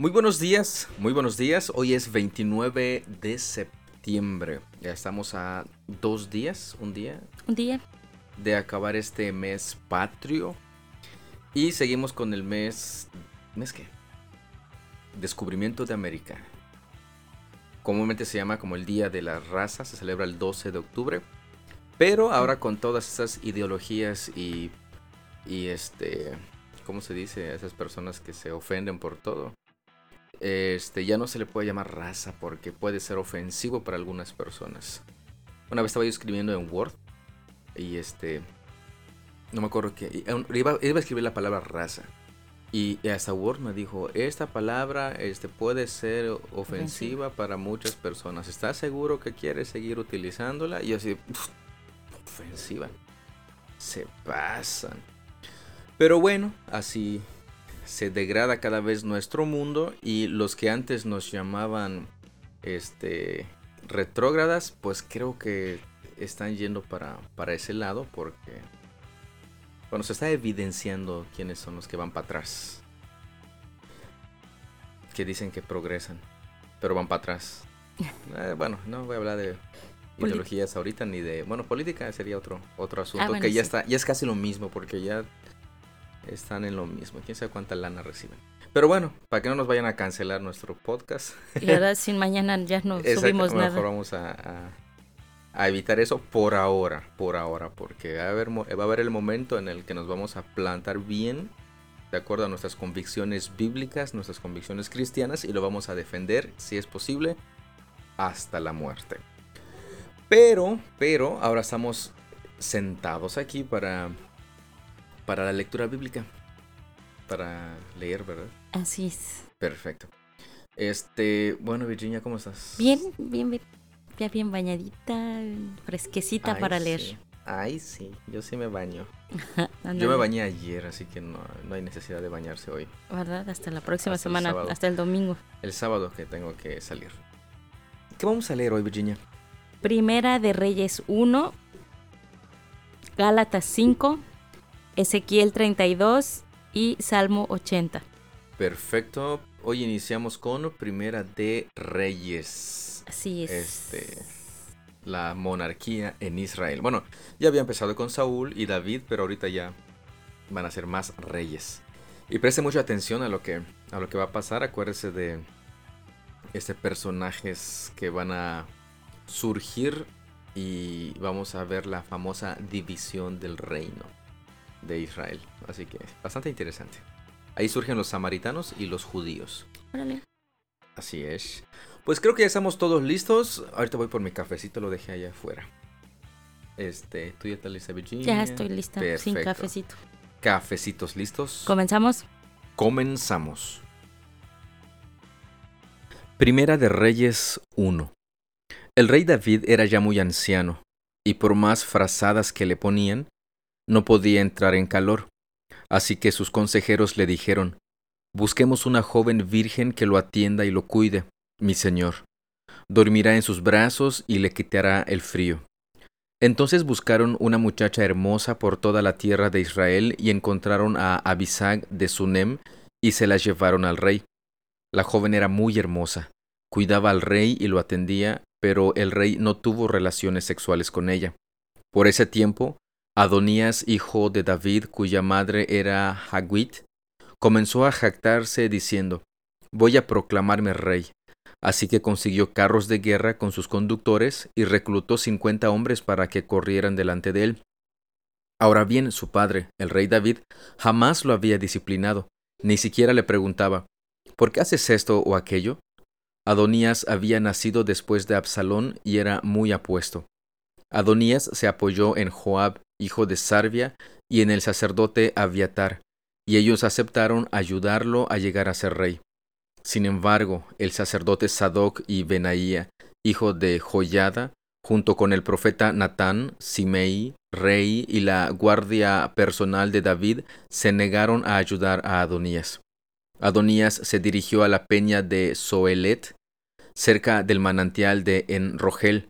Muy buenos días, muy buenos días. Hoy es 29 de septiembre. Ya estamos a dos días, un día. Un día. De acabar este mes patrio. Y seguimos con el mes... ¿Mes qué? Descubrimiento de América. Comúnmente se llama como el Día de la Raza, se celebra el 12 de octubre. Pero ahora con todas esas ideologías y, y este, ¿cómo se dice? Esas personas que se ofenden por todo. Este, ya no se le puede llamar raza porque puede ser ofensivo para algunas personas. Una vez estaba yo escribiendo en Word y este, no me acuerdo que, iba, iba a escribir la palabra raza. Y hasta Word me dijo, esta palabra este, puede ser ofensiva para muchas personas. ¿Estás seguro que quieres seguir utilizándola? Y yo así, ofensiva. Se pasan. Pero bueno, así se degrada cada vez nuestro mundo y los que antes nos llamaban este retrógradas, pues creo que están yendo para, para ese lado porque bueno, se está evidenciando quiénes son los que van para atrás. Que dicen que progresan, pero van para atrás. Eh, bueno, no voy a hablar de ideologías ahorita ni de, bueno, política sería otro otro asunto ah, que ya está ya es casi lo mismo porque ya están en lo mismo. Quién sabe cuánta lana reciben. Pero bueno, para que no nos vayan a cancelar nuestro podcast. Y ahora sin mañana ya no subimos nada. Mejor vamos a, a, evitar eso por ahora, por ahora, porque va a, haber, va a haber el momento en el que nos vamos a plantar bien de acuerdo a nuestras convicciones bíblicas, nuestras convicciones cristianas y lo vamos a defender, si es posible, hasta la muerte. Pero, pero, ahora estamos sentados aquí para para la lectura bíblica. Para leer, ¿verdad? Así es. Perfecto. Este, bueno, Virginia, ¿cómo estás? Bien, bien, bien. Ya bien bañadita, fresquecita para leer. Ay, sí, yo sí me baño. yo me bañé ayer, así que no, no, hay necesidad de bañarse hoy. ¿Verdad? Hasta la próxima semana, hasta el domingo. El sábado que tengo que salir. ¿Qué vamos a leer hoy, Virginia? Primera de Reyes 1, Gálatas 5, Ezequiel 32 y Salmo 80. Perfecto. Hoy iniciamos con Primera de Reyes. Así es. Este, la monarquía en Israel. Bueno, ya había empezado con Saúl y David, pero ahorita ya van a ser más reyes. Y preste mucha atención a lo que, a lo que va a pasar. Acuérdese de este personajes que van a surgir y vamos a ver la famosa división del reino de Israel. Así que bastante interesante. Ahí surgen los samaritanos y los judíos. Así es. Pues creo que ya estamos todos listos. Ahorita voy por mi cafecito, lo dejé allá afuera. Este, ¿tú ya estás lista, Virginia? Ya estoy lista, sin cafecito. Cafecitos listos. ¿Comenzamos? Comenzamos. Primera de Reyes 1. El rey David era ya muy anciano, y por más frazadas que le ponían, no podía entrar en calor. Así que sus consejeros le dijeron, Busquemos una joven virgen que lo atienda y lo cuide, mi señor. Dormirá en sus brazos y le quitará el frío. Entonces buscaron una muchacha hermosa por toda la tierra de Israel y encontraron a Abisag de Sunem y se la llevaron al rey. La joven era muy hermosa, cuidaba al rey y lo atendía, pero el rey no tuvo relaciones sexuales con ella. Por ese tiempo, Adonías, hijo de David, cuya madre era Hagwit, comenzó a jactarse diciendo, Voy a proclamarme rey. Así que consiguió carros de guerra con sus conductores y reclutó cincuenta hombres para que corrieran delante de él. Ahora bien, su padre, el rey David, jamás lo había disciplinado, ni siquiera le preguntaba, ¿por qué haces esto o aquello? Adonías había nacido después de Absalón y era muy apuesto. Adonías se apoyó en Joab, hijo de Sarvia, y en el sacerdote Abiatar, y ellos aceptaron ayudarlo a llegar a ser rey. Sin embargo, el sacerdote Sadoc y Benaía, hijo de Joyada, junto con el profeta Natán, Simei, rey y la guardia personal de David, se negaron a ayudar a Adonías. Adonías se dirigió a la peña de Soelet, cerca del manantial de Enrogel,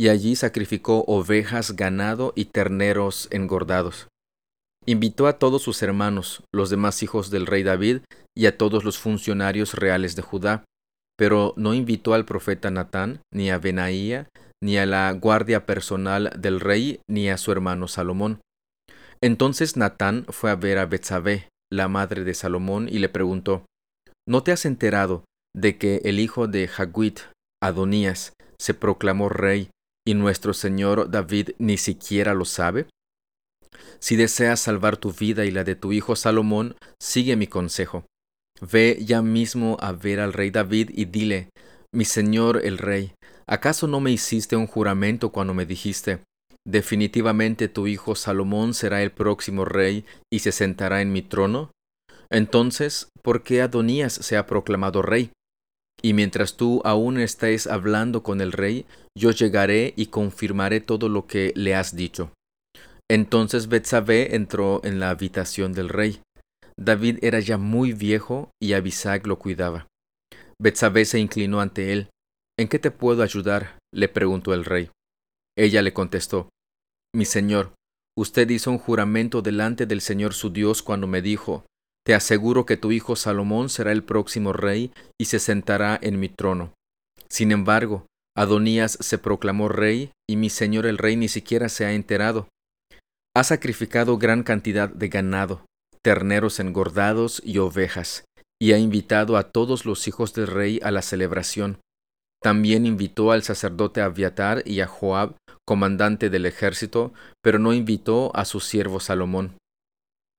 y allí sacrificó ovejas, ganado y terneros engordados. Invitó a todos sus hermanos, los demás hijos del rey David, y a todos los funcionarios reales de Judá, pero no invitó al profeta Natán, ni a Benaía, ni a la guardia personal del rey, ni a su hermano Salomón. Entonces Natán fue a ver a Betsabé, la madre de Salomón, y le preguntó, ¿No te has enterado de que el hijo de Hagüit, Adonías, se proclamó rey, y nuestro señor David ni siquiera lo sabe? Si deseas salvar tu vida y la de tu hijo Salomón, sigue mi consejo. Ve ya mismo a ver al rey David y dile, mi señor el rey, ¿acaso no me hiciste un juramento cuando me dijiste, definitivamente tu hijo Salomón será el próximo rey y se sentará en mi trono? Entonces, ¿por qué Adonías se ha proclamado rey? Y mientras tú aún estés hablando con el rey, yo llegaré y confirmaré todo lo que le has dicho. Entonces Betsabé entró en la habitación del rey. David era ya muy viejo y Abisag lo cuidaba. Betsabé se inclinó ante él. ¿En qué te puedo ayudar? le preguntó el rey. Ella le contestó, Mi señor, usted hizo un juramento delante del Señor su Dios cuando me dijo, Te aseguro que tu hijo Salomón será el próximo rey y se sentará en mi trono. Sin embargo, Adonías se proclamó rey y mi señor el rey ni siquiera se ha enterado. Ha sacrificado gran cantidad de ganado, terneros engordados y ovejas, y ha invitado a todos los hijos del rey a la celebración. También invitó al sacerdote Abiatar y a Joab, comandante del ejército, pero no invitó a su siervo Salomón.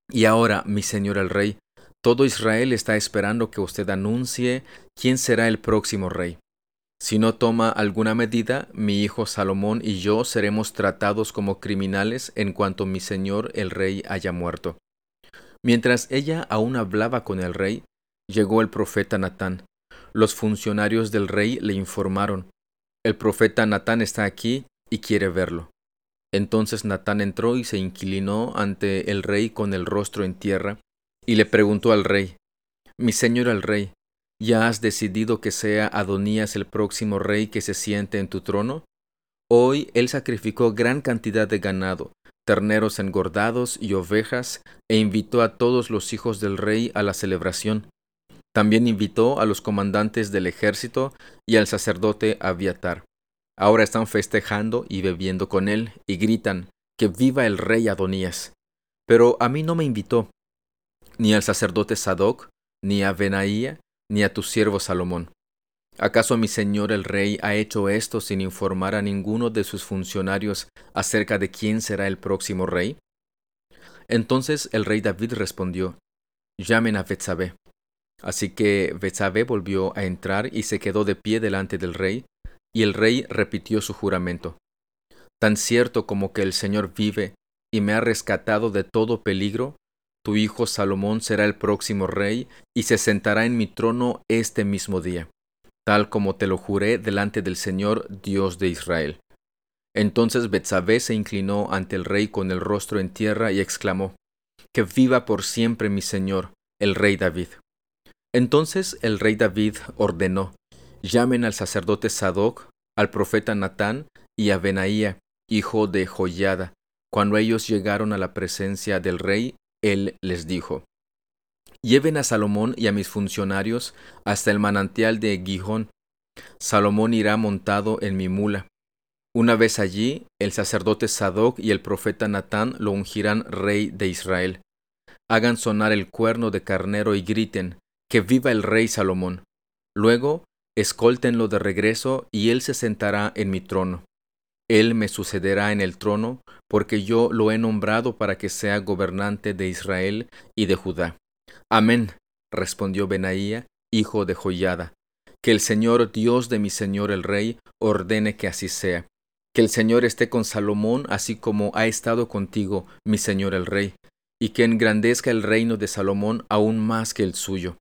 Y ahora, mi señor el rey, todo Israel está esperando que usted anuncie quién será el próximo rey. Si no toma alguna medida, mi hijo Salomón y yo seremos tratados como criminales en cuanto mi señor el rey haya muerto. Mientras ella aún hablaba con el rey, llegó el profeta Natán. Los funcionarios del rey le informaron, el profeta Natán está aquí y quiere verlo. Entonces Natán entró y se inclinó ante el rey con el rostro en tierra, y le preguntó al rey, Mi señor el rey, ¿Ya has decidido que sea Adonías el próximo rey que se siente en tu trono? Hoy él sacrificó gran cantidad de ganado, terneros engordados y ovejas, e invitó a todos los hijos del rey a la celebración. También invitó a los comandantes del ejército y al sacerdote Abiatar. Ahora están festejando y bebiendo con él, y gritan, que viva el rey Adonías. Pero a mí no me invitó, ni al sacerdote Sadoc, ni a Benaía, ni a tu siervo Salomón. ¿Acaso mi señor el rey ha hecho esto sin informar a ninguno de sus funcionarios acerca de quién será el próximo rey? Entonces el rey David respondió, Llamen a Betsabé. Así que Betsabé volvió a entrar y se quedó de pie delante del rey, y el rey repitió su juramento. Tan cierto como que el Señor vive y me ha rescatado de todo peligro, tu hijo Salomón será el próximo rey y se sentará en mi trono este mismo día, tal como te lo juré delante del Señor Dios de Israel. Entonces Betsabé se inclinó ante el rey con el rostro en tierra y exclamó, Que viva por siempre mi señor, el rey David. Entonces el rey David ordenó, llamen al sacerdote Sadoc, al profeta Natán y a Benaía, hijo de Joyada. Cuando ellos llegaron a la presencia del rey, él les dijo, Lleven a Salomón y a mis funcionarios hasta el manantial de Gijón. Salomón irá montado en mi mula. Una vez allí, el sacerdote Sadoc y el profeta Natán lo ungirán rey de Israel. Hagan sonar el cuerno de carnero y griten, que viva el rey Salomón. Luego, escóltenlo de regreso y él se sentará en mi trono. Él me sucederá en el trono, porque yo lo he nombrado para que sea gobernante de Israel y de Judá. Amén, respondió Benaía, hijo de Joyada. Que el Señor Dios de mi Señor el Rey ordene que así sea. Que el Señor esté con Salomón así como ha estado contigo, mi Señor el Rey, y que engrandezca el reino de Salomón aún más que el suyo.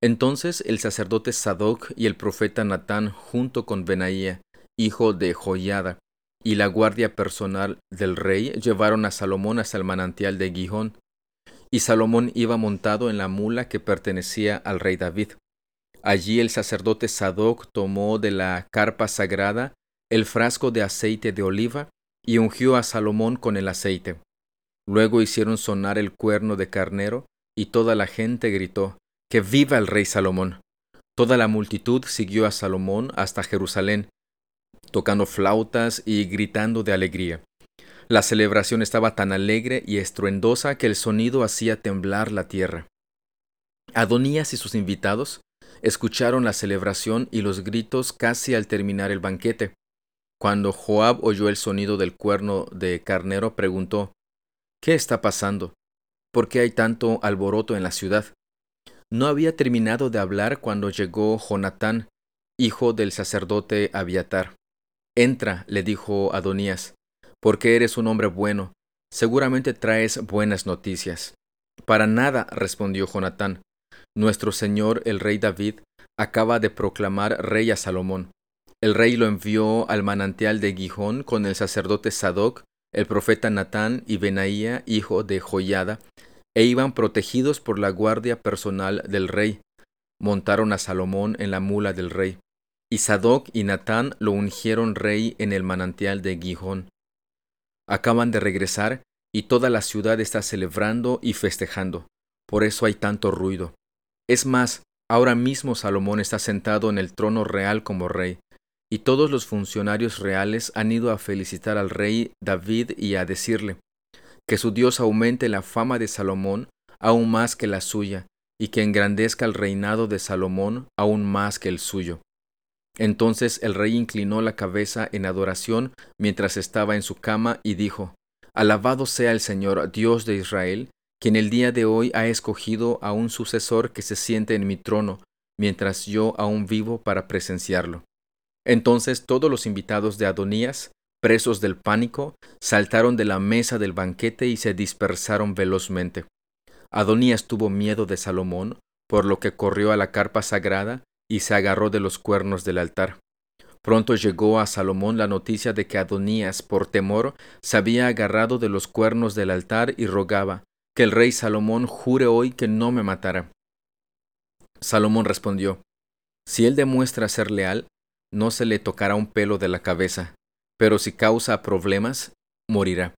Entonces el sacerdote Sadoc y el profeta Natán junto con Benaía hijo de Joyada, y la guardia personal del rey llevaron a Salomón hasta el manantial de Gijón. Y Salomón iba montado en la mula que pertenecía al rey David. Allí el sacerdote Sadoc tomó de la carpa sagrada el frasco de aceite de oliva y ungió a Salomón con el aceite. Luego hicieron sonar el cuerno de carnero, y toda la gente gritó, Que viva el rey Salomón. Toda la multitud siguió a Salomón hasta Jerusalén, tocando flautas y gritando de alegría. La celebración estaba tan alegre y estruendosa que el sonido hacía temblar la tierra. Adonías y sus invitados escucharon la celebración y los gritos casi al terminar el banquete. Cuando Joab oyó el sonido del cuerno de carnero, preguntó ¿Qué está pasando? ¿Por qué hay tanto alboroto en la ciudad? No había terminado de hablar cuando llegó Jonatán, hijo del sacerdote Abiatar. Entra, le dijo Adonías, porque eres un hombre bueno, seguramente traes buenas noticias. Para nada, respondió Jonatán. Nuestro señor el rey David acaba de proclamar rey a Salomón. El rey lo envió al manantial de Gijón con el sacerdote Sadoc, el profeta Natán y Benaía, hijo de Joyada, e iban protegidos por la guardia personal del rey. Montaron a Salomón en la mula del rey. Y Sadoc y Natán lo ungieron rey en el manantial de Gijón. Acaban de regresar y toda la ciudad está celebrando y festejando. Por eso hay tanto ruido. Es más, ahora mismo Salomón está sentado en el trono real como rey, y todos los funcionarios reales han ido a felicitar al rey David y a decirle que su Dios aumente la fama de Salomón aún más que la suya, y que engrandezca el reinado de Salomón aún más que el suyo. Entonces el rey inclinó la cabeza en adoración mientras estaba en su cama y dijo, Alabado sea el Señor, Dios de Israel, quien el día de hoy ha escogido a un sucesor que se siente en mi trono, mientras yo aún vivo para presenciarlo. Entonces todos los invitados de Adonías, presos del pánico, saltaron de la mesa del banquete y se dispersaron velozmente. Adonías tuvo miedo de Salomón, por lo que corrió a la carpa sagrada y se agarró de los cuernos del altar. Pronto llegó a Salomón la noticia de que Adonías, por temor, se había agarrado de los cuernos del altar y rogaba, que el rey Salomón jure hoy que no me matará. Salomón respondió, Si él demuestra ser leal, no se le tocará un pelo de la cabeza, pero si causa problemas, morirá.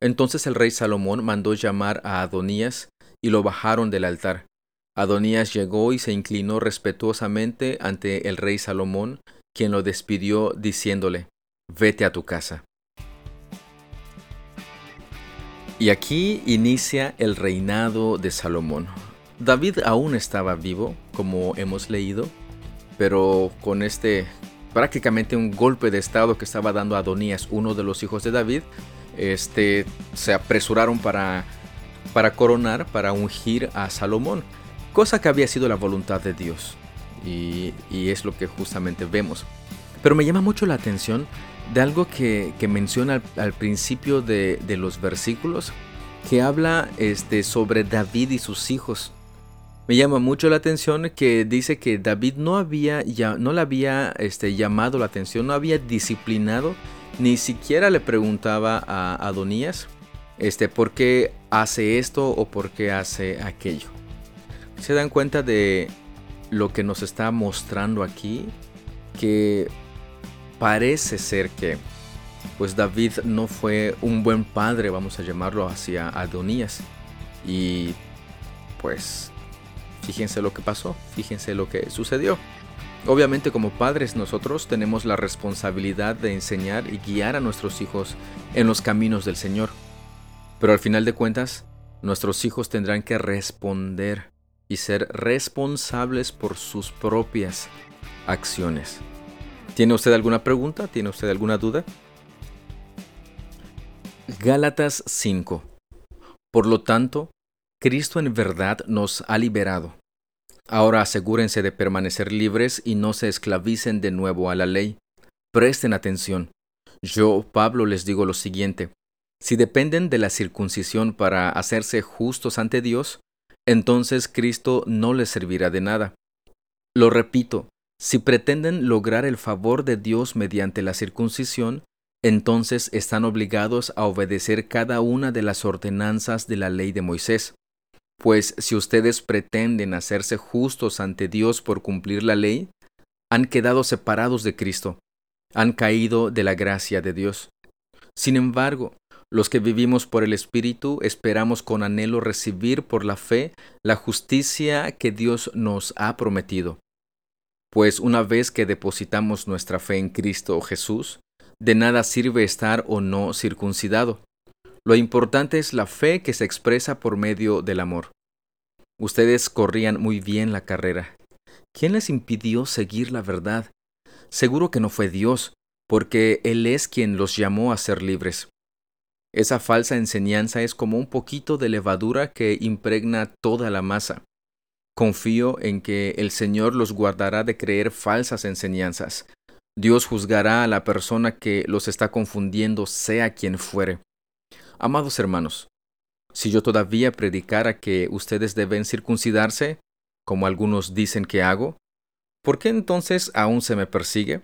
Entonces el rey Salomón mandó llamar a Adonías y lo bajaron del altar. Adonías llegó y se inclinó respetuosamente ante el rey Salomón, quien lo despidió diciéndole, Vete a tu casa. Y aquí inicia el reinado de Salomón. David aún estaba vivo, como hemos leído, pero con este prácticamente un golpe de estado que estaba dando Adonías, uno de los hijos de David, este, se apresuraron para, para coronar, para ungir a Salomón, cosa que había sido la voluntad de Dios. Y, es lo que justamente vemos. Pero me llama mucho la atención de algo que, menciona al, principio de, los versículos, que habla este, sobre David y sus hijos. Me llama mucho la atención que dice que David no había ya, no le había este, llamado la atención, no había disciplinado, ni siquiera le preguntaba a Adonías este, por qué hace esto o por qué hace aquello. Se dan cuenta de lo que nos está mostrando aquí, que parece ser que pues David no fue un buen padre, vamos a llamarlo hacia Adonías. Y pues fíjense lo que pasó, fíjense lo que sucedió. Obviamente como padres nosotros tenemos la responsabilidad de enseñar y guiar a nuestros hijos en los caminos del Señor. Pero al final de cuentas, nuestros hijos tendrán que responder y ser responsables por sus propias acciones. ¿Tiene usted alguna pregunta? ¿Tiene usted alguna duda? Gálatas 5. Por lo tanto, Cristo en verdad nos ha liberado. Ahora asegúrense de permanecer libres y no se esclavicen de nuevo a la ley. Presten atención. Yo, Pablo, les digo lo siguiente. Si dependen de la circuncisión para hacerse justos ante Dios, entonces Cristo no les servirá de nada. Lo repito, si pretenden lograr el favor de Dios mediante la circuncisión, entonces están obligados a obedecer cada una de las ordenanzas de la ley de Moisés. Pues si ustedes pretenden hacerse justos ante Dios por cumplir la ley, han quedado separados de Cristo, han caído de la gracia de Dios. Sin embargo, Los que vivimos por el Espíritu esperamos con anhelo recibir por la fe la justicia que Dios nos ha prometido. Pues una vez que depositamos nuestra fe en Cristo Jesús, de nada sirve estar o no circuncidado. Lo importante es la fe que se expresa por medio del amor. Ustedes corrían muy bien la carrera. ¿Quién les impidió seguir la verdad? Seguro que no fue Dios, porque Él es quien los llamó a ser libres. Esa falsa enseñanza es como un poquito de levadura que impregna toda la masa. Confío en que el Señor los guardará de creer falsas enseñanzas. Dios juzgará a la persona que los está confundiendo, sea quien fuere. Amados hermanos, si yo todavía predicara que ustedes deben circuncidarse, como algunos dicen que hago, ¿por qué entonces aún se me persigue?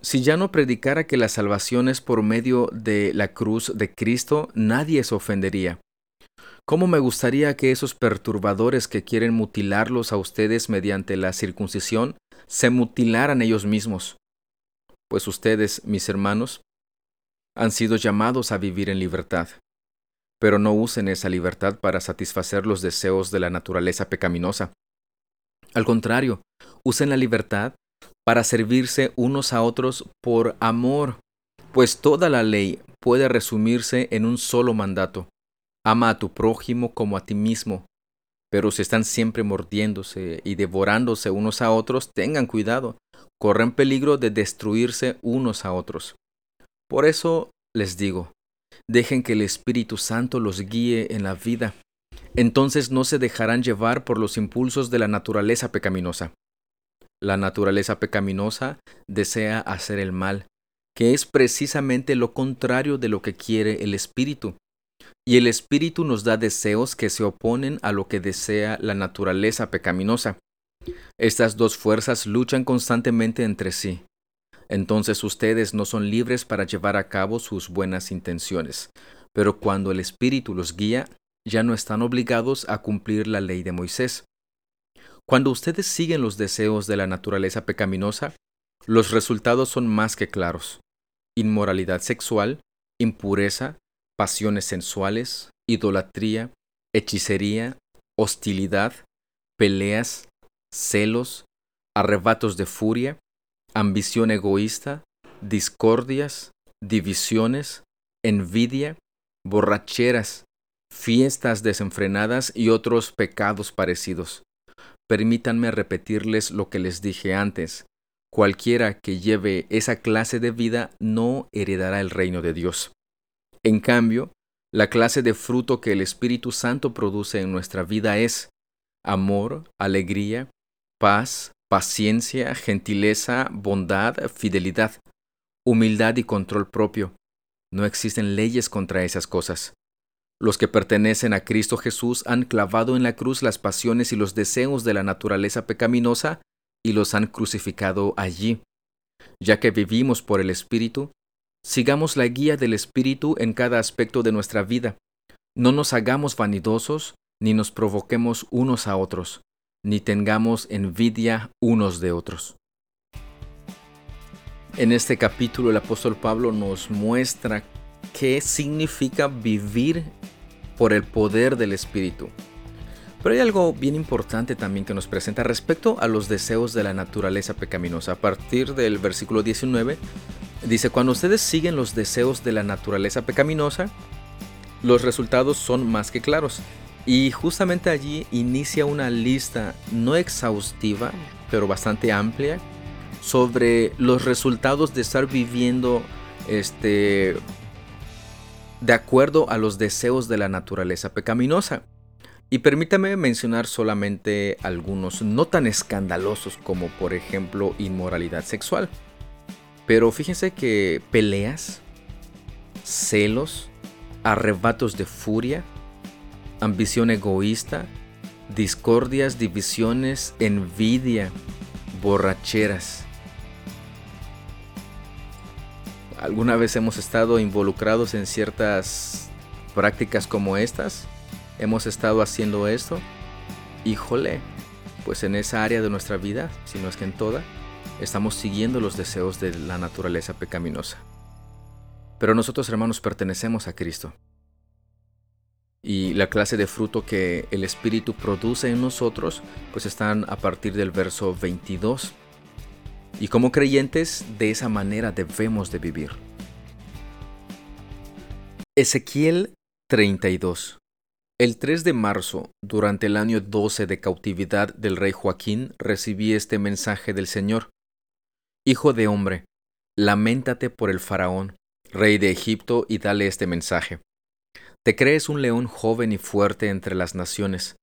Si ya no predicara que la salvación es por medio de la cruz de Cristo, nadie se ofendería. ¿Cómo me gustaría que esos perturbadores que quieren mutilarlos a ustedes mediante la circuncisión se mutilaran ellos mismos? Pues ustedes, mis hermanos, han sido llamados a vivir en libertad. Pero no usen esa libertad para satisfacer los deseos de la naturaleza pecaminosa. Al contrario, usen la libertad para servirse unos a otros por amor, pues toda la ley puede resumirse en un solo mandato. Ama a tu prójimo como a ti mismo. Pero si están siempre mordiéndose y devorándose unos a otros, tengan cuidado, corren peligro de destruirse unos a otros. Por eso les digo, dejen que el Espíritu Santo los guíe en la vida. Entonces no se dejarán llevar por los impulsos de la naturaleza pecaminosa. La naturaleza pecaminosa desea hacer el mal, que es precisamente lo contrario de lo que quiere el Espíritu. Y el Espíritu nos da deseos que se oponen a lo que desea la naturaleza pecaminosa. Estas dos fuerzas luchan constantemente entre sí. Entonces ustedes no son libres para llevar a cabo sus buenas intenciones, pero cuando el Espíritu los guía, ya no están obligados a cumplir la ley de Moisés. Cuando ustedes siguen los deseos de la naturaleza pecaminosa, los resultados son más que claros. Inmoralidad sexual, impureza, pasiones sensuales, idolatría, hechicería, hostilidad, peleas, celos, arrebatos de furia, ambición egoísta, discordias, divisiones, envidia, borracheras, fiestas desenfrenadas y otros pecados parecidos. Permítanme repetirles lo que les dije antes. Cualquiera que lleve esa clase de vida no heredará el reino de Dios. En cambio, la clase de fruto que el Espíritu Santo produce en nuestra vida es amor, alegría, paz, paciencia, gentileza, bondad, fidelidad, humildad y control propio. No existen leyes contra esas cosas. Los que pertenecen a Cristo Jesús han clavado en la cruz las pasiones y los deseos de la naturaleza pecaminosa y los han crucificado allí. Ya que vivimos por el Espíritu, sigamos la guía del Espíritu en cada aspecto de nuestra vida. No nos hagamos vanidosos ni nos provoquemos unos a otros, ni tengamos envidia unos de otros. En este capítulo el apóstol Pablo nos muestra qué significa vivir por el poder del Espíritu. Pero hay algo bien importante también que nos presenta respecto a los deseos de la naturaleza pecaminosa. A partir del versículo 19 dice, cuando ustedes siguen los deseos de la naturaleza pecaminosa, los resultados son más que claros. Y justamente allí inicia una lista no exhaustiva, pero bastante amplia, sobre los resultados de estar viviendo este, de acuerdo a los deseos de la naturaleza pecaminosa. Y permítame mencionar solamente algunos no tan escandalosos como por ejemplo inmoralidad sexual. Pero fíjense que peleas, celos, arrebatos de furia, ambición egoísta, discordias, divisiones, envidia, borracheras, ¿Alguna vez hemos estado involucrados en ciertas prácticas como estas? ¿Hemos estado haciendo esto? Híjole, pues en esa área de nuestra vida, si no es que en toda, estamos siguiendo los deseos de la naturaleza pecaminosa. Pero nosotros, hermanos, pertenecemos a Cristo. Y la clase de fruto que el Espíritu produce en nosotros, pues están a partir del verso 22. Y como creyentes, de esa manera debemos de vivir. Ezequiel 32. El 3 de marzo, durante el año 12 de cautividad del rey Joaquín, recibí este mensaje del Señor. Hijo de hombre, lamentate por el faraón, rey de Egipto, y dale este mensaje. Te crees un león joven y fuerte entre las naciones,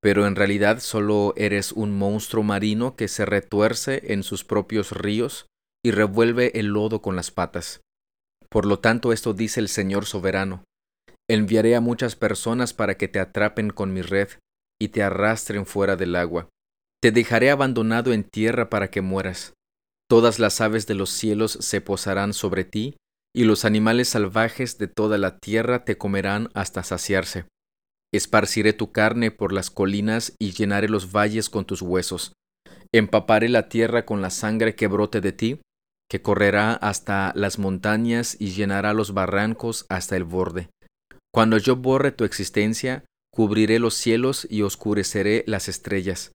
pero en realidad solo eres un monstruo marino que se retuerce en sus propios ríos y revuelve el lodo con las patas. Por lo tanto, esto dice el Señor soberano. Enviaré a muchas personas para que te atrapen con mi red y te arrastren fuera del agua. Te dejaré abandonado en tierra para que mueras. Todas las aves de los cielos se posarán sobre ti, y los animales salvajes de toda la tierra te comerán hasta saciarse. Esparciré tu carne por las colinas y llenaré los valles con tus huesos. Empaparé la tierra con la sangre que brote de ti, que correrá hasta las montañas y llenará los barrancos hasta el borde. Cuando yo borre tu existencia, cubriré los cielos y oscureceré las estrellas.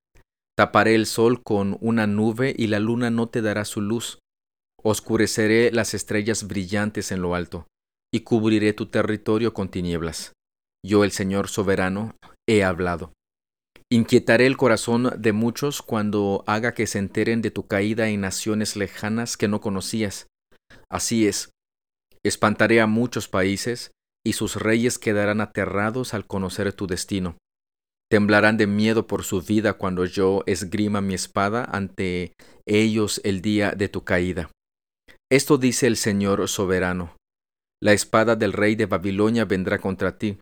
Taparé el sol con una nube y la luna no te dará su luz. Oscureceré las estrellas brillantes en lo alto, y cubriré tu territorio con tinieblas. Yo, el Señor soberano, he hablado. Inquietaré el corazón de muchos cuando haga que se enteren de tu caída en naciones lejanas que no conocías. Así es. Espantaré a muchos países, y sus reyes quedarán aterrados al conocer tu destino. Temblarán de miedo por su vida cuando yo esgrima mi espada ante ellos el día de tu caída. Esto dice el Señor soberano. La espada del rey de Babilonia vendrá contra ti.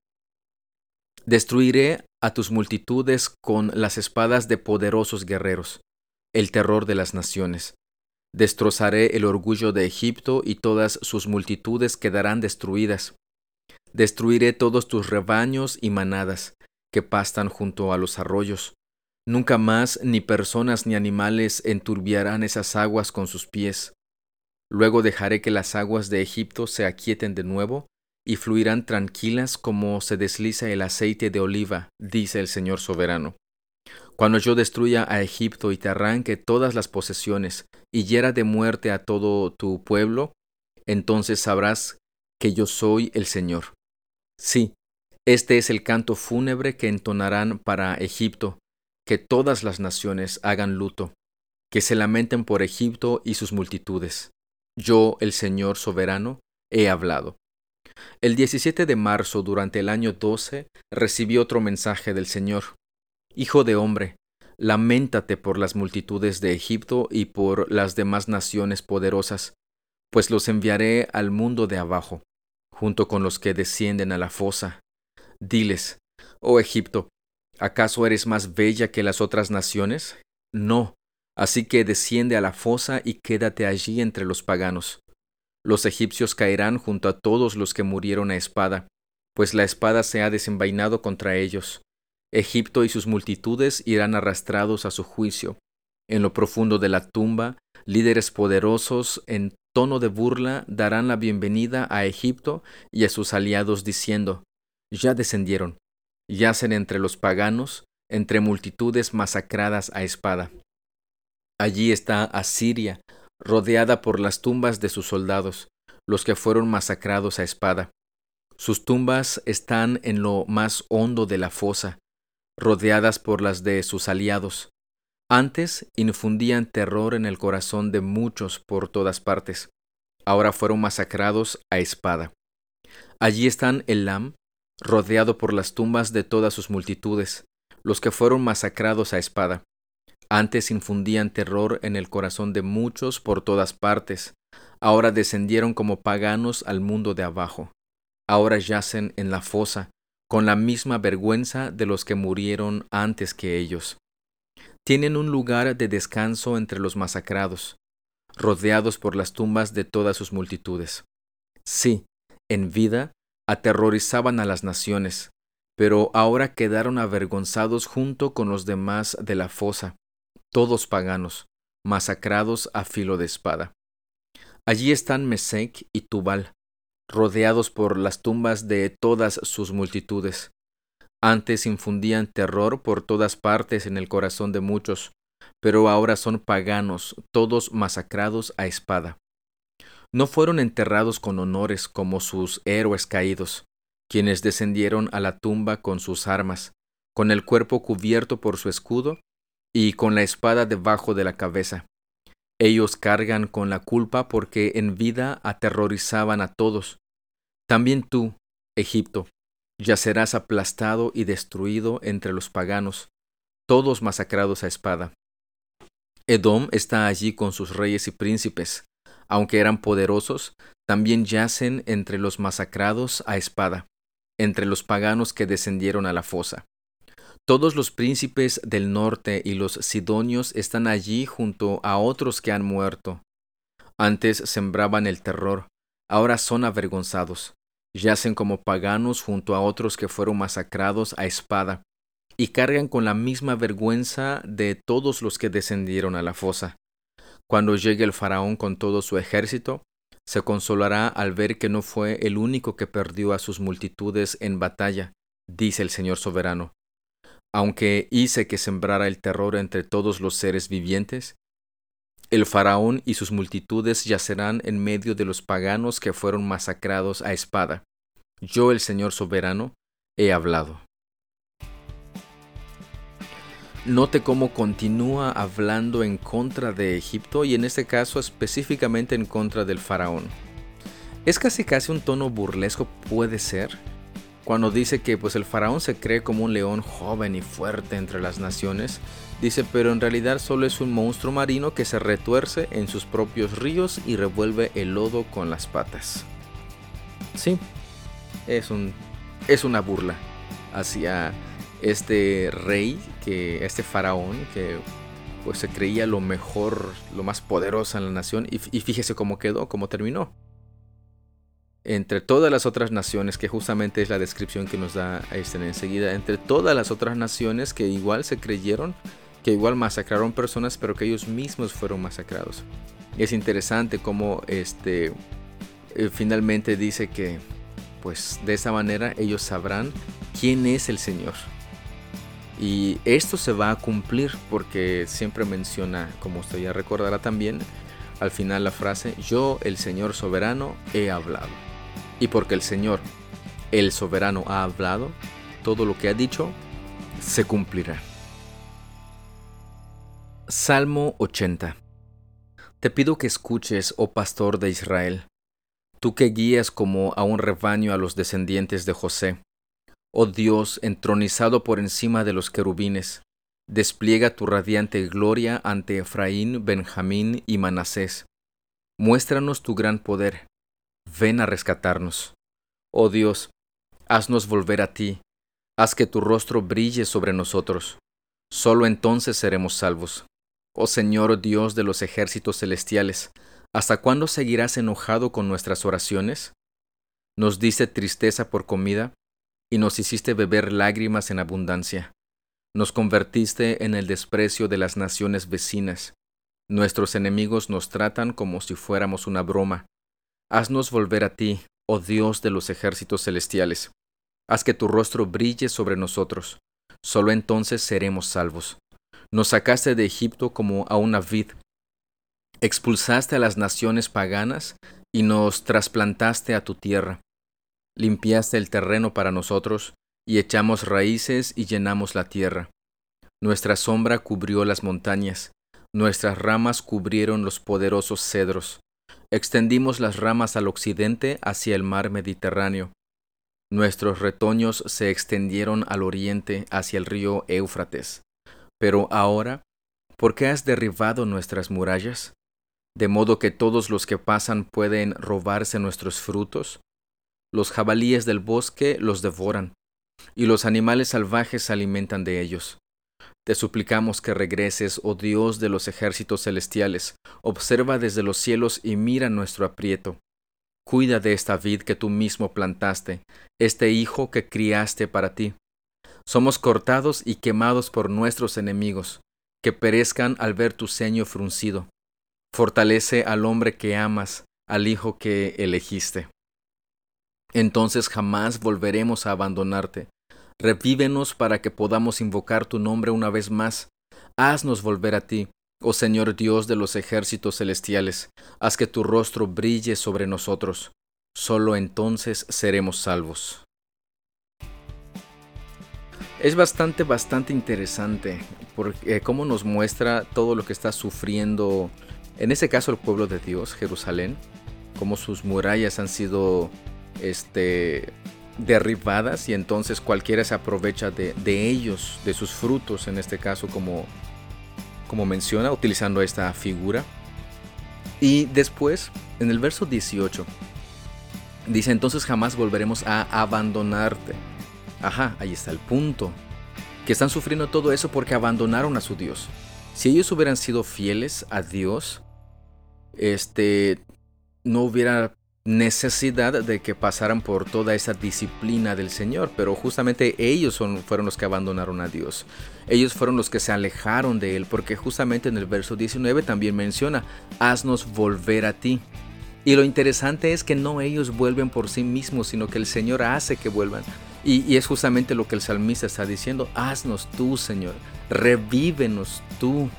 Destruiré a tus multitudes con las espadas de poderosos guerreros, el terror de las naciones. Destrozaré el orgullo de Egipto y todas sus multitudes quedarán destruidas. Destruiré todos tus rebaños y manadas que pastan junto a los arroyos. Nunca más ni personas ni animales enturbiarán esas aguas con sus pies. Luego dejaré que las aguas de Egipto se aquieten de nuevo y fluirán tranquilas como se desliza el aceite de oliva, dice el Señor soberano. Cuando yo destruya a Egipto y te arranque todas las posesiones y hiera de muerte a todo tu pueblo, entonces sabrás que yo soy el Señor. Sí, este es el canto fúnebre que entonarán para Egipto, que todas las naciones hagan luto, que se lamenten por Egipto y sus multitudes. Yo, el Señor soberano, he hablado. El 17 de marzo, durante el año 12, recibí otro mensaje del Señor. Hijo de hombre, lamentate por las multitudes de Egipto y por las demás naciones poderosas, pues los enviaré al mundo de abajo junto con los que descienden a la fosa. Diles, oh Egipto, ¿acaso eres más bella que las otras naciones? No, así que desciende a la fosa y quédate allí entre los paganos. Los egipcios caerán junto a todos los que murieron a espada, pues la espada se ha desenvainado contra ellos. Egipto y sus multitudes irán arrastrados a su juicio. En lo profundo de la tumba, líderes poderosos en tono de burla darán la bienvenida a Egipto y a sus aliados diciendo, ya descendieron, yacen entre los paganos, entre multitudes masacradas a espada. Allí está Asiria, rodeada por las tumbas de sus soldados, los que fueron masacrados a espada. Sus tumbas están en lo más hondo de la fosa, rodeadas por las de sus aliados. Antes infundían terror en el corazón de muchos por todas partes. Ahora fueron masacrados a espada. Allí están Elam, rodeado por las tumbas de todas sus multitudes, los que fueron masacrados a espada. Antes infundían terror en el corazón de muchos por todas partes. Ahora descendieron como paganos al mundo de abajo. Ahora yacen en la fosa, con la misma vergüenza de los que murieron antes que ellos tienen un lugar de descanso entre los masacrados, rodeados por las tumbas de todas sus multitudes. Sí, en vida aterrorizaban a las naciones, pero ahora quedaron avergonzados junto con los demás de la fosa, todos paganos, masacrados a filo de espada. Allí están Mesec y Tubal, rodeados por las tumbas de todas sus multitudes. Antes infundían terror por todas partes en el corazón de muchos, pero ahora son paganos, todos masacrados a espada. No fueron enterrados con honores como sus héroes caídos, quienes descendieron a la tumba con sus armas, con el cuerpo cubierto por su escudo y con la espada debajo de la cabeza. Ellos cargan con la culpa porque en vida aterrorizaban a todos. También tú, Egipto, yacerás aplastado y destruido entre los paganos, todos masacrados a espada. Edom está allí con sus reyes y príncipes, aunque eran poderosos, también yacen entre los masacrados a espada, entre los paganos que descendieron a la fosa. Todos los príncipes del norte y los sidonios están allí junto a otros que han muerto. Antes sembraban el terror, ahora son avergonzados. Yacen como paganos junto a otros que fueron masacrados a espada, y cargan con la misma vergüenza de todos los que descendieron a la fosa. Cuando llegue el faraón con todo su ejército, se consolará al ver que no fue el único que perdió a sus multitudes en batalla, dice el Señor soberano. Aunque hice que sembrara el terror entre todos los seres vivientes, el faraón y sus multitudes yacerán en medio de los paganos que fueron masacrados a espada. Yo, el Señor soberano, he hablado. Note cómo continúa hablando en contra de Egipto y en este caso específicamente en contra del faraón. Es casi casi un tono burlesco puede ser, cuando dice que pues el faraón se cree como un león joven y fuerte entre las naciones, dice pero en realidad solo es un monstruo marino que se retuerce en sus propios ríos y revuelve el lodo con las patas. Sí, es un es una burla hacia este rey que este faraón que pues se creía lo mejor, lo más poderoso en la nación y, y fíjese cómo quedó, cómo terminó entre todas las otras naciones, que justamente es la descripción que nos da Einstein enseguida, entre todas las otras naciones que igual se creyeron, que igual masacraron personas, pero que ellos mismos fueron masacrados. Es interesante cómo este eh, finalmente dice que pues de esa manera ellos sabrán quién es el Señor. Y esto se va a cumplir porque siempre menciona, como usted ya recordará también, al final la frase, yo el Señor soberano he hablado. Y porque el Señor, el soberano, ha hablado, todo lo que ha dicho se cumplirá. Salmo 80 Te pido que escuches, oh pastor de Israel, tú que guías como a un rebaño a los descendientes de José. Oh Dios, entronizado por encima de los querubines, despliega tu radiante gloria ante Efraín, Benjamín y Manasés. Muéstranos tu gran poder ven a rescatarnos. Oh Dios, haznos volver a ti, haz que tu rostro brille sobre nosotros. Solo entonces seremos salvos. Oh Señor Dios de los ejércitos celestiales, ¿hasta cuándo seguirás enojado con nuestras oraciones? Nos diste tristeza por comida y nos hiciste beber lágrimas en abundancia. Nos convertiste en el desprecio de las naciones vecinas. Nuestros enemigos nos tratan como si fuéramos una broma Haznos volver a ti, oh Dios de los ejércitos celestiales. Haz que tu rostro brille sobre nosotros. Solo entonces seremos salvos. Nos sacaste de Egipto como a una vid. Expulsaste a las naciones paganas y nos trasplantaste a tu tierra. Limpiaste el terreno para nosotros y echamos raíces y llenamos la tierra. Nuestra sombra cubrió las montañas, nuestras ramas cubrieron los poderosos cedros. Extendimos las ramas al occidente hacia el mar Mediterráneo. Nuestros retoños se extendieron al oriente hacia el río Éufrates. Pero ahora, ¿por qué has derribado nuestras murallas? De modo que todos los que pasan pueden robarse nuestros frutos. Los jabalíes del bosque los devoran, y los animales salvajes se alimentan de ellos. Te suplicamos que regreses, oh Dios de los ejércitos celestiales, observa desde los cielos y mira nuestro aprieto. Cuida de esta vid que tú mismo plantaste, este hijo que criaste para ti. Somos cortados y quemados por nuestros enemigos, que perezcan al ver tu ceño fruncido. Fortalece al hombre que amas, al hijo que elegiste. entonces jamás volveremos a abandonarte. Revívenos para que podamos invocar tu nombre una vez más. Haznos volver a ti, oh Señor Dios de los ejércitos celestiales. Haz que tu rostro brille sobre nosotros. Solo entonces seremos salvos. Es bastante, bastante interesante porque eh, cómo nos muestra todo lo que está sufriendo, en ese caso el pueblo de Dios, Jerusalén, cómo sus murallas han sido este, derribadas y entonces cualquiera se aprovecha de, ellos, de sus frutos, en este caso como, como menciona, utilizando esta figura. Y después, en el verso 18, dice, entonces jamás volveremos a abandonarte. Ajá, ahí está el punto. Que están sufriendo todo eso porque abandonaron a su Dios. Si ellos hubieran sido fieles a Dios, este, no hubiera necesidad de que pasaran por toda esa disciplina del Señor, pero justamente ellos son, fueron los que abandonaron a Dios. Ellos fueron los que se alejaron de Él, porque justamente en el verso 19 también menciona, haznos volver a ti. Y lo interesante es que no ellos vuelven por sí mismos, sino que el Señor hace que vuelvan. Y, y es justamente lo que el salmista está diciendo, haznos tú, Señor, revívenos tú.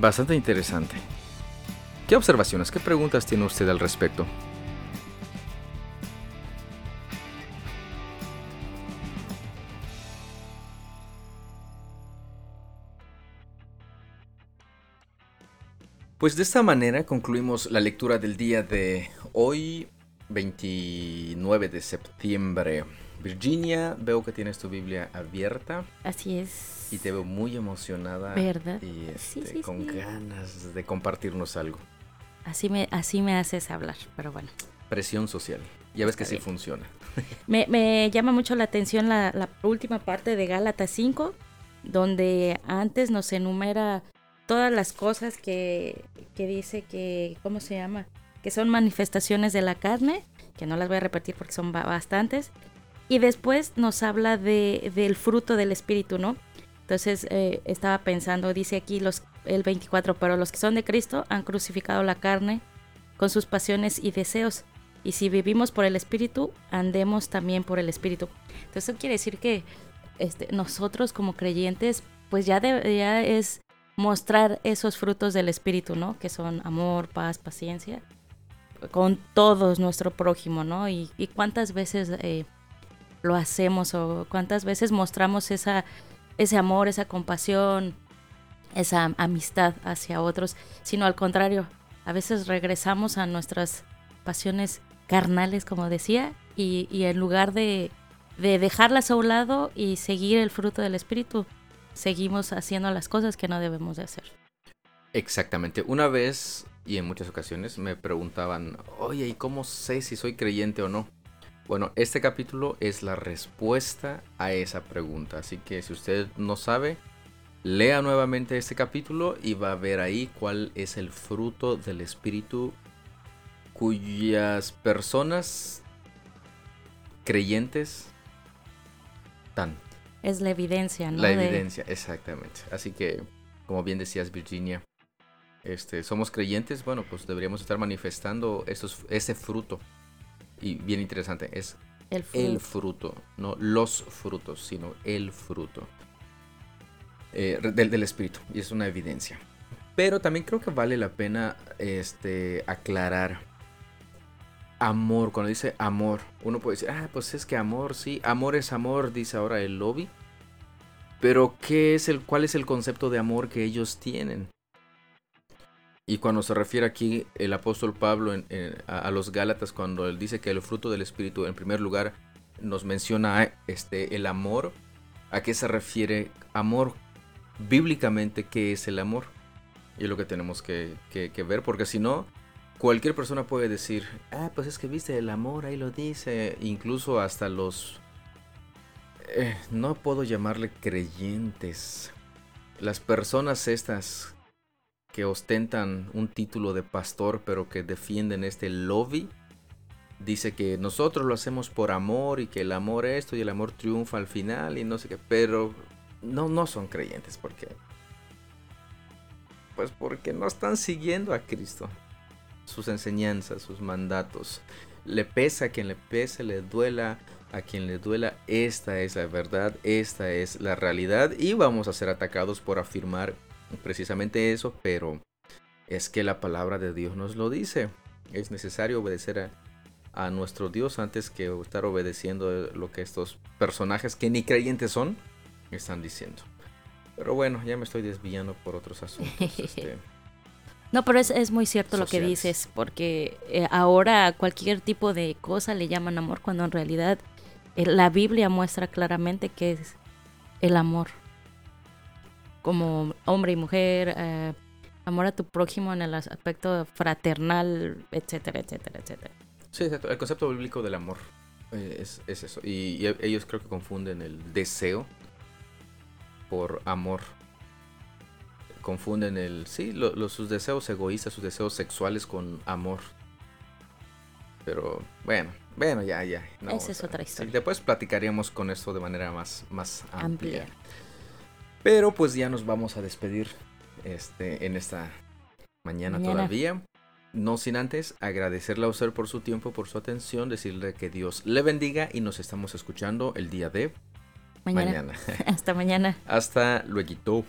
Bastante interesante. ¿Qué observaciones, qué preguntas tiene usted al respecto? Pues de esta manera concluimos la lectura del día de hoy, 29 de septiembre. Virginia, veo que tienes tu Biblia abierta. Así es. Y te veo muy emocionada. ¿Verdad? Y este, con ganas de compartirnos algo. Así me, así me haces hablar, pero bueno. Presión social. Ya ves que sí funciona. Me, llama mucho la atención la, la última parte de Gálatas 5, donde antes nos enumera todas las cosas que, dice que, ¿cómo se llama? Que son manifestaciones de la carne, que no las voy a repetir porque son bastantes. Y después nos habla de, del fruto del Espíritu, ¿no? Entonces eh, estaba pensando, dice aquí los, el 24, pero los que son de Cristo han crucificado la carne con sus pasiones y deseos. Y si vivimos por el Espíritu, andemos también por el Espíritu. Entonces eso quiere decir que este, nosotros como creyentes, pues ya, ya es mostrar esos frutos del Espíritu, ¿no? Que son amor, paz, paciencia, con todos nuestro prójimo, ¿no? Y, cuántas veces eh, lo hacemos o cuántas veces mostramos esa, ese amor, esa compasión, esa amistad hacia otros, sino al contrario, a veces regresamos a nuestras pasiones carnales, como decía, y, en lugar de, de dejarlas a un lado y seguir el fruto del Espíritu, seguimos haciendo las cosas que no debemos de hacer. Exactamente. Una vez y en muchas ocasiones me preguntaban, oye, ¿y cómo sé si soy creyente o no? Bueno, este capítulo es la respuesta a esa pregunta. Así que si usted no sabe, lea nuevamente este capítulo y va a ver ahí cuál es el fruto del Espíritu cuyas personas creyentes dan. Es la evidencia, ¿no? La evidencia, exactamente. Así que, como bien decías, Virginia, este, somos creyentes, bueno, pues deberíamos estar manifestando esos, ese fruto. Y bien interesante, es el fruto. no los frutos, sino el fruto eh, del, del, Espíritu. Y es una evidencia. Pero también creo que vale la pena este, aclarar amor, cuando dice amor, uno puede decir, ah, pues es que amor, sí, amor es amor, dice ahora el lobby. Pero ¿qué es el, ¿cuál es el concepto de amor que ellos tienen? Y cuando se refiere aquí el apóstol Pablo a, los Gálatas, cuando él dice que el fruto del Espíritu, en primer lugar, nos menciona este, el amor, ¿a qué se refiere amor? Bíblicamente, ¿qué es el amor? Y es lo que tenemos que ver, porque si no, cualquier persona puede decir, ah, pues es que viste el amor, ahí lo dice, incluso hasta los... Eh, no puedo llamarle creyentes. Las personas estas que ostentan un título de pastor pero que defienden este lobby, dice que nosotros lo hacemos por amor y que el amor esto y el amor triunfa al final y no sé qué, pero no, no son creyentes porque... Pues porque no están siguiendo a Cristo sus enseñanzas, sus mandatos. le pesa a quien le pese, le duela a quien le duela, esta es la verdad, esta es la realidad y vamos a ser atacados por afirmar precisamente eso, pero es que la palabra de Dios nos lo dice. Es necesario obedecer a, a nuestro Dios antes que estar obedeciendo lo que estos personajes que ni creyentes son están diciendo. Pero bueno, ya me estoy desviando por otros asuntos. Este, no, pero es, es muy cierto lo que dices, porque eh, ahora cualquier tipo de cosa le llaman amor, cuando en realidad eh, la Biblia muestra claramente que es el amor. Como hombre y mujer, eh, amor a tu prójimo en el aspecto fraternal, etcétera, etcétera, etcétera. Sí, el concepto bíblico del amor es, es eso. y ellos creo que confunden el deseo por amor. Confunden el sí los sus deseos egoístas sus deseos sexuales con amor. Pero bueno bueno ya ya esa es otra historia. después platicaríamos con esto de manera más más amplia. pero pues ya nos vamos a despedir este en esta mañana, todavía. No sin antes agradecerle a usted por su tiempo, por su atención, decirle que Dios le bendiga y nos estamos escuchando el día de mañana. mañana. Hasta mañana. Hasta luego.